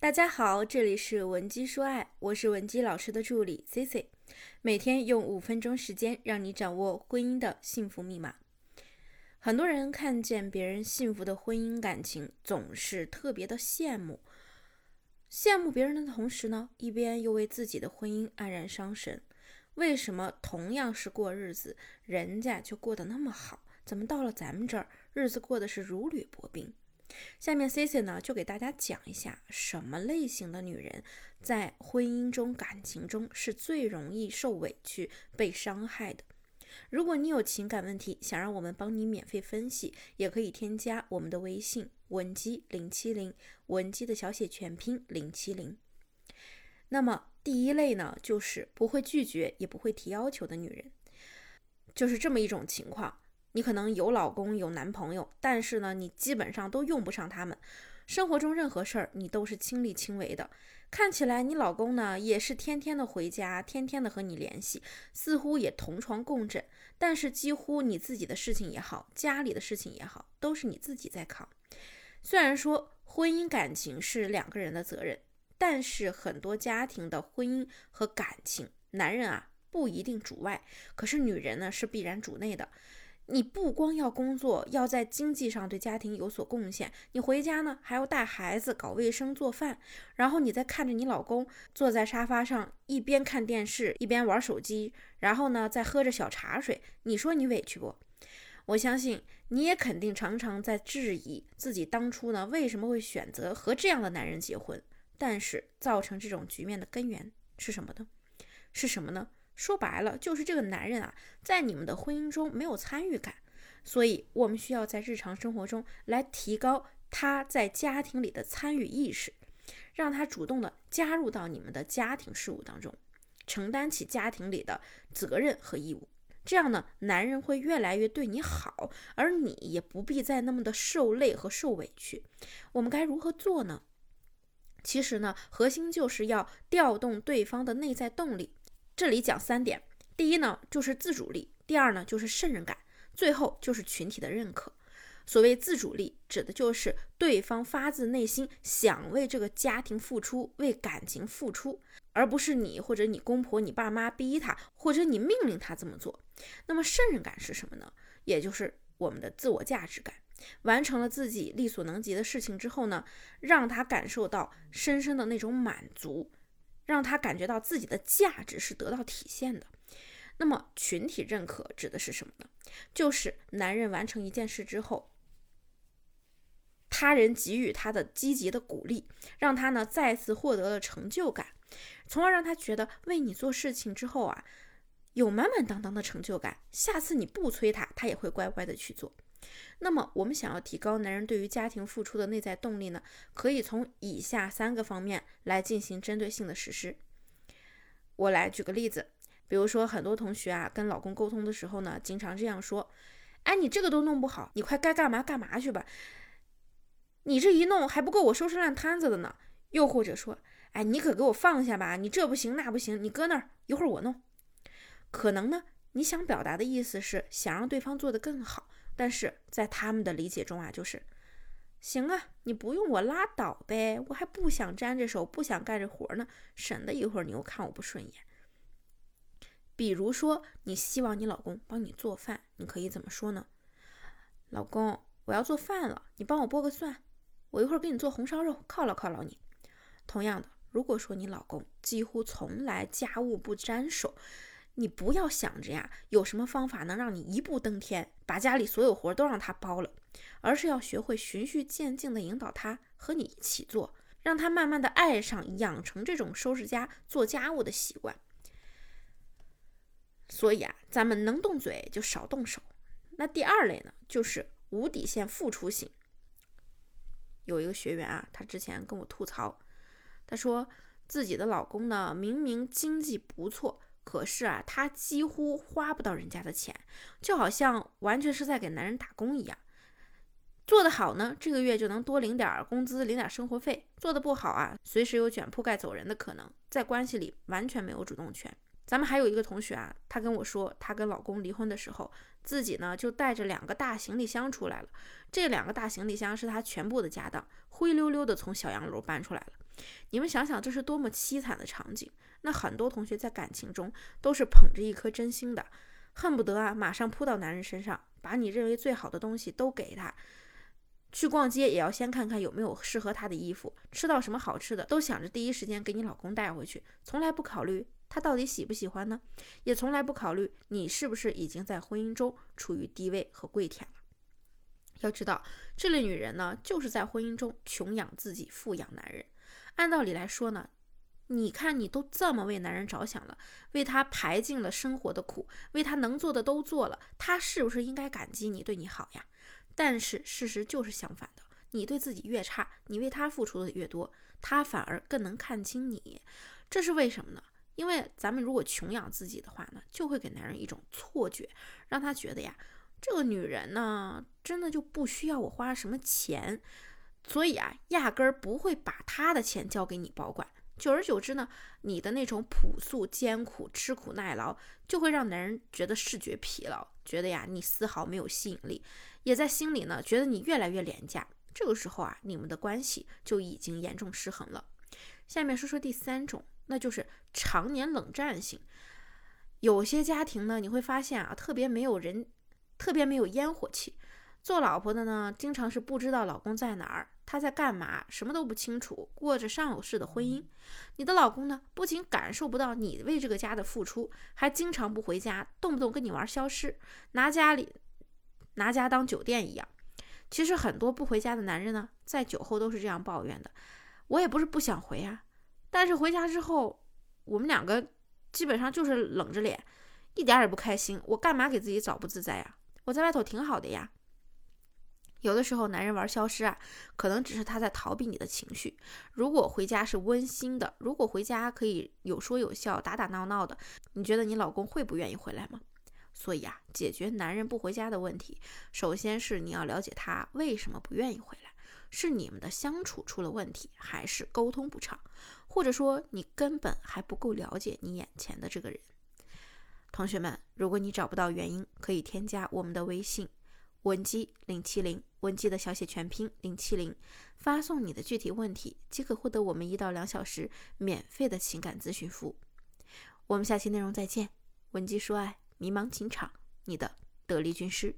大家好，这里是文姬说爱，我是文姬老师的助理 C C，每天用五分钟时间让你掌握婚姻的幸福密码。很多人看见别人幸福的婚姻感情，总是特别的羡慕，羡慕别人的同时呢，一边又为自己的婚姻黯然伤神。为什么同样是过日子，人家就过得那么好，怎么到了咱们这儿，日子过得是如履薄冰？下面 C C 呢就给大家讲一下，什么类型的女人在婚姻中、感情中是最容易受委屈、被伤害的。如果你有情感问题，想让我们帮你免费分析，也可以添加我们的微信文姬零七零，文姬的小写全拼零七零。那么第一类呢，就是不会拒绝也不会提要求的女人，就是这么一种情况。你可能有老公有男朋友，但是呢，你基本上都用不上他们。生活中任何事儿你都是亲力亲为的。看起来你老公呢也是天天的回家，天天的和你联系，似乎也同床共枕。但是几乎你自己的事情也好，家里的事情也好，都是你自己在扛。虽然说婚姻感情是两个人的责任，但是很多家庭的婚姻和感情，男人啊不一定主外，可是女人呢是必然主内的。你不光要工作，要在经济上对家庭有所贡献，你回家呢还要带孩子、搞卫生、做饭，然后你再看着你老公坐在沙发上一边看电视一边玩手机，然后呢再喝着小茶水，你说你委屈不？我相信你也肯定常常在质疑自己当初呢为什么会选择和这样的男人结婚，但是造成这种局面的根源是什么呢？是什么呢？说白了，就是这个男人啊，在你们的婚姻中没有参与感，所以我们需要在日常生活中来提高他在家庭里的参与意识，让他主动的加入到你们的家庭事务当中，承担起家庭里的责任和义务。这样呢，男人会越来越对你好，而你也不必再那么的受累和受委屈。我们该如何做呢？其实呢，核心就是要调动对方的内在动力。这里讲三点，第一呢就是自主力，第二呢就是胜任感，最后就是群体的认可。所谓自主力，指的就是对方发自内心想为这个家庭付出，为感情付出，而不是你或者你公婆、你爸妈逼他，或者你命令他这么做。那么胜任感是什么呢？也就是我们的自我价值感。完成了自己力所能及的事情之后呢，让他感受到深深的那种满足。让他感觉到自己的价值是得到体现的。那么，群体认可指的是什么呢？就是男人完成一件事之后，他人给予他的积极的鼓励，让他呢再次获得了成就感，从而让他觉得为你做事情之后啊，有满满当当的成就感。下次你不催他，他也会乖乖的去做。那么，我们想要提高男人对于家庭付出的内在动力呢？可以从以下三个方面来进行针对性的实施。我来举个例子，比如说很多同学啊跟老公沟通的时候呢，经常这样说：“哎，你这个都弄不好，你快该干嘛干嘛去吧。你这一弄还不够我收拾烂摊子的呢。”又或者说：“哎，你可给我放下吧，你这不行那不行，你搁那儿一会儿我弄。”可能呢，你想表达的意思是想让对方做得更好。但是在他们的理解中啊，就是行啊，你不用我拉倒呗，我还不想沾着手，不想干这活呢，省得一会儿你又看我不顺眼。比如说，你希望你老公帮你做饭，你可以怎么说呢？老公，我要做饭了，你帮我剥个蒜，我一会儿给你做红烧肉，犒劳犒劳你。同样的，如果说你老公几乎从来家务不沾手，你不要想着呀，有什么方法能让你一步登天，把家里所有活都让他包了，而是要学会循序渐进的引导他和你一起做，让他慢慢的爱上、养成这种收拾家、做家务的习惯。所以啊，咱们能动嘴就少动手。那第二类呢，就是无底线付出型。有一个学员啊，他之前跟我吐槽，他说自己的老公呢，明明经济不错。可是啊，他几乎花不到人家的钱，就好像完全是在给男人打工一样。做得好呢，这个月就能多领点工资，领点生活费；做得不好啊，随时有卷铺盖走人的可能，在关系里完全没有主动权。咱们还有一个同学啊，她跟我说，她跟老公离婚的时候，自己呢就带着两个大行李箱出来了。这两个大行李箱是她全部的家当，灰溜溜的从小洋楼搬出来了。你们想想，这是多么凄惨的场景。那很多同学在感情中都是捧着一颗真心的，恨不得啊马上扑到男人身上，把你认为最好的东西都给他。去逛街也要先看看有没有适合他的衣服，吃到什么好吃的都想着第一时间给你老公带回去，从来不考虑他到底喜不喜欢呢，也从来不考虑你是不是已经在婚姻中处于低位和跪舔。要知道，这类女人呢，就是在婚姻中穷养自己，富养男人。按道理来说呢，你看你都这么为男人着想了，为他排尽了生活的苦，为他能做的都做了，他是不是应该感激你，对你好呀？但是事实就是相反的，你对自己越差，你为他付出的越多，他反而更能看清你。这是为什么呢？因为咱们如果穷养自己的话呢，就会给男人一种错觉，让他觉得呀。这个女人呢，真的就不需要我花什么钱，所以啊，压根儿不会把她的钱交给你保管。久而久之呢，你的那种朴素、艰苦、吃苦耐劳，就会让男人觉得视觉疲劳，觉得呀，你丝毫没有吸引力，也在心里呢，觉得你越来越廉价。这个时候啊，你们的关系就已经严重失衡了。下面说说第三种，那就是常年冷战型。有些家庭呢，你会发现啊，特别没有人。特别没有烟火气，做老婆的呢，经常是不知道老公在哪儿，他在干嘛，什么都不清楚，过着上有式的婚姻。你的老公呢，不仅感受不到你为这个家的付出，还经常不回家，动不动跟你玩消失，拿家里拿家当酒店一样。其实很多不回家的男人呢，在酒后都是这样抱怨的。我也不是不想回啊，但是回家之后，我们两个基本上就是冷着脸，一点也不开心。我干嘛给自己找不自在呀？我在外头挺好的呀。有的时候男人玩消失啊，可能只是他在逃避你的情绪。如果回家是温馨的，如果回家可以有说有笑、打打闹闹的，你觉得你老公会不愿意回来吗？所以啊，解决男人不回家的问题，首先是你要了解他为什么不愿意回来，是你们的相处出了问题，还是沟通不畅，或者说你根本还不够了解你眼前的这个人。同学们，如果你找不到原因，可以添加我们的微信文姬零七零，文姬的小写全拼零七零，发送你的具体问题，即可获得我们一到两小时免费的情感咨询服务。我们下期内容再见，文姬说爱，迷茫情场，你的得力军师。